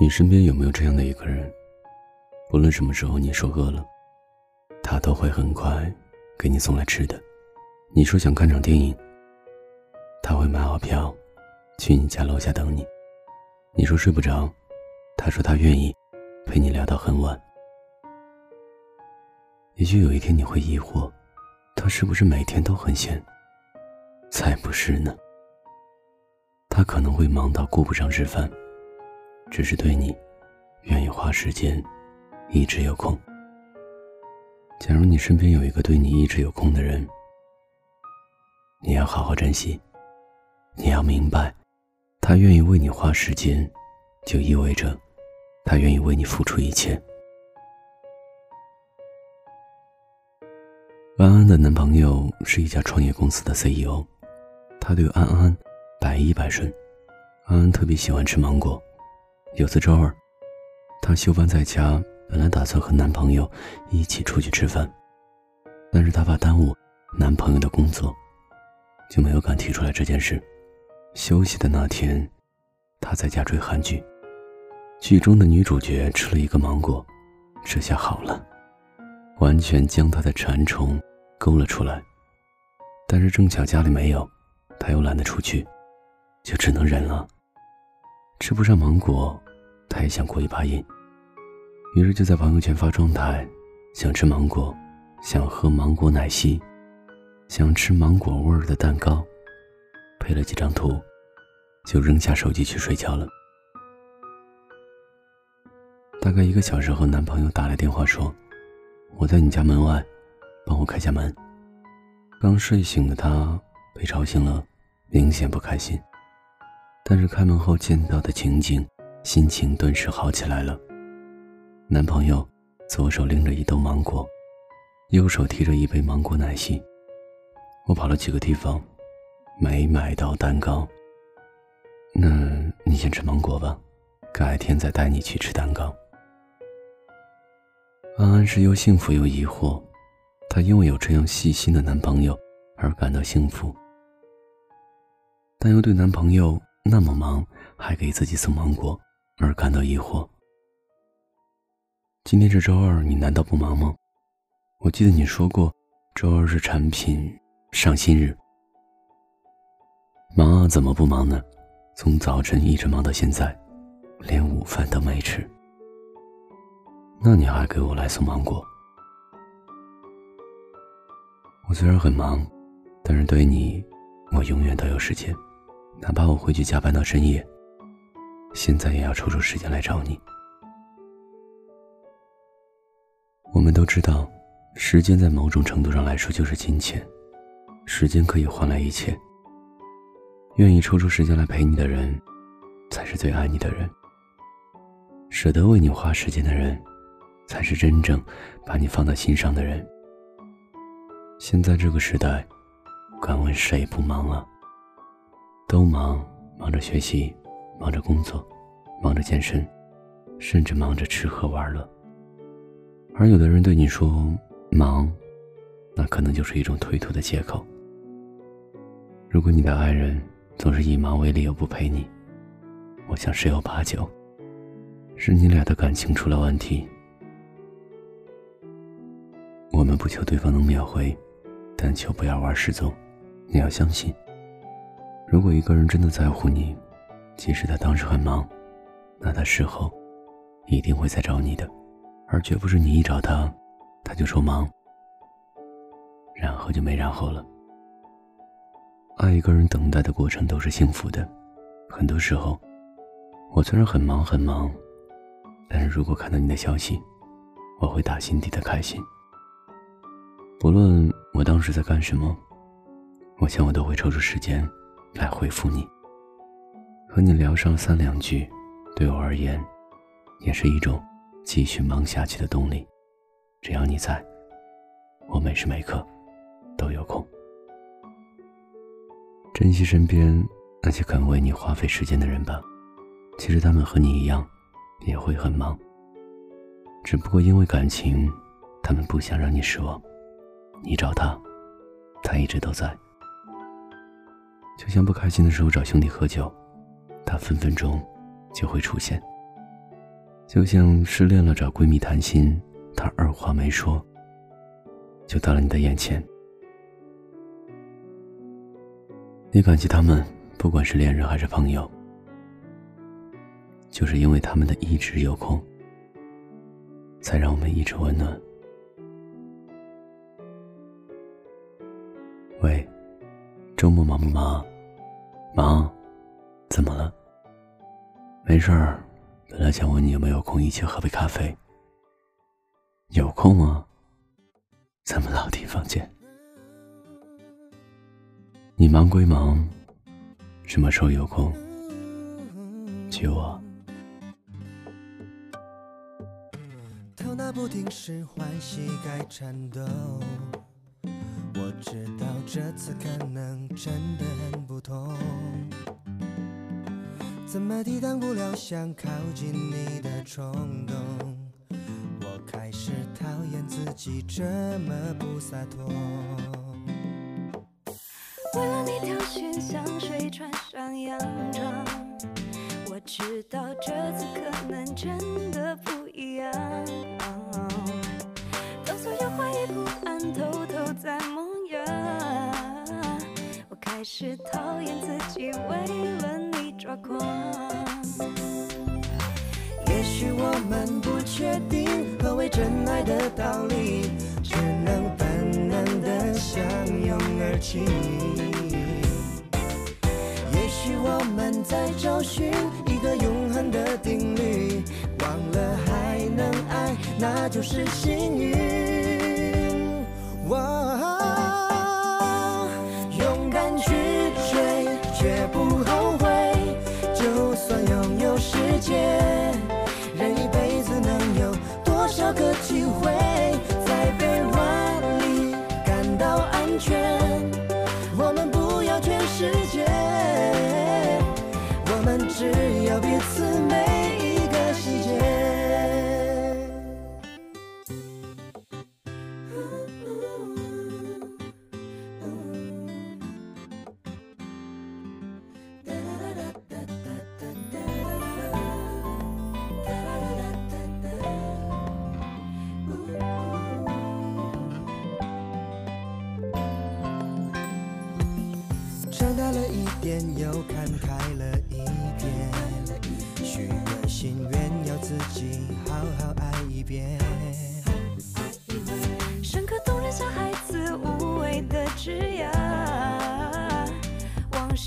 你身边有没有这样的一个人？不论什么时候你说饿了，他都会很快给你送来吃的。你说想看场电影，他会买好票去你家楼下等你。你说睡不着，他说他愿意陪你聊到很晚。也许有一天你会疑惑，他是不是每天都很闲？才不是呢。他可能会忙到顾不上吃饭。只是对你，愿意花时间，一直有空。假如你身边有一个对你一直有空的人，你要好好珍惜。你要明白，他愿意为你花时间，就意味着，他愿意为你付出一切。安安的男朋友是一家创业公司的 CEO，他对安安百依百顺。安安特别喜欢吃芒果。有次周二，她休班在家，本来打算和男朋友一起出去吃饭，但是她怕耽误男朋友的工作，就没有敢提出来这件事。休息的那天，她在家追韩剧，剧中的女主角吃了一个芒果，这下好了，完全将她的馋虫勾了出来。但是正巧家里没有，她又懒得出去，就只能忍了。吃不上芒果。他也想过一把瘾，于是就在朋友圈发状态，想吃芒果，想喝芒果奶昔，想吃芒果味儿的蛋糕，配了几张图，就扔下手机去睡觉了。大概一个小时后，男朋友打来电话说：“我在你家门外，帮我开下门。”刚睡醒的他被吵醒了，明显不开心。但是开门后见到的情景。心情顿时好起来了。男朋友左手拎着一兜芒果，右手提着一杯芒果奶昔。我跑了几个地方，没买到蛋糕。那你先吃芒果吧，改天再带你去吃蛋糕。安安是又幸福又疑惑，她因为有这样细心的男朋友而感到幸福，但又对男朋友那么忙还给自己送芒果。而感到疑惑。今天是周二，你难道不忙吗？我记得你说过，周二是产品上新日。忙啊，怎么不忙呢？从早晨一直忙到现在，连午饭都没吃。那你还给我来送芒果？我虽然很忙，但是对你，我永远都有时间，哪怕我回去加班到深夜。现在也要抽出时间来找你。我们都知道，时间在某种程度上来说就是金钱，时间可以换来一切。愿意抽出时间来陪你的人，才是最爱你的人。舍得为你花时间的人，才是真正把你放在心上的人。现在这个时代，敢问谁不忙啊？都忙，忙着学习。忙着工作，忙着健身，甚至忙着吃喝玩乐。而有的人对你说忙，那可能就是一种推脱的借口。如果你的爱人总是以忙为理由不陪你，我想十有八九是你俩的感情出了问题。我们不求对方能秒回，但求不要玩失踪。你要相信，如果一个人真的在乎你。即使他当时很忙，那他事后一定会再找你的，而绝不是你一找他，他就说忙，然后就没然后了。爱一个人，等待的过程都是幸福的。很多时候，我虽然很忙很忙，但是如果看到你的消息，我会打心底的开心。不论我当时在干什么，我想我都会抽出时间来回复你。和你聊上三两句，对我而言，也是一种继续忙下去的动力。只要你在，我每时每刻都有空。珍惜身边那些肯为你花费时间的人吧。其实他们和你一样，也会很忙。只不过因为感情，他们不想让你失望。你找他，他一直都在。就像不开心的时候找兄弟喝酒。他分分钟就会出现，就像失恋了找闺蜜谈心，她二话没说，就到了你的眼前。你感激他们，不管是恋人还是朋友，就是因为他们的一直有空，才让我们一直温暖。喂，周末忙不忙？忙，怎么了？没事儿。本来想问你有没有空一起喝杯咖啡。有空啊，咱们老地方见。你忙归忙，什么时候有空娶我？头脑不停使唤膝盖颤抖，我知道这次可能真的很不同。怎么抵挡不了想靠近你的冲动？我开始讨厌自己这么不洒脱。为了你挑选香水，穿上洋装。我知道这次可能真的不一样。当所有怀疑不安偷偷在萌芽，我开始讨厌自己为了你抓狂。也许我们不确定何为真爱的道理，只能本能的相拥而泣。也许我们在找寻一个永恒的定律，忘了还能爱，那就是幸运。勇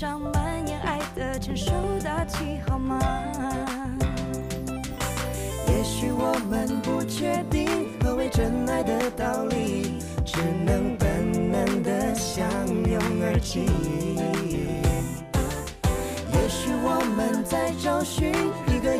上蔓延爱的成熟大气，好吗？也许我们不确定何为真爱的道理，只能本能的相拥而泣。也许我们在找寻一个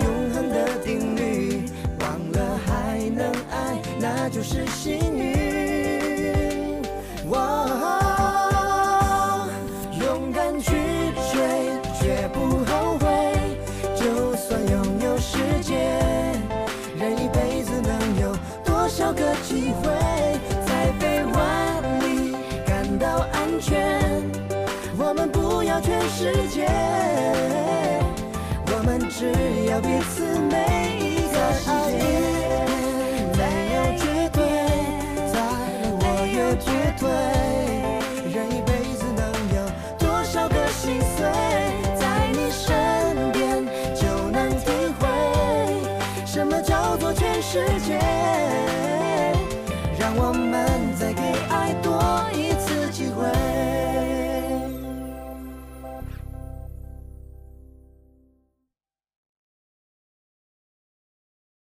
要彼此美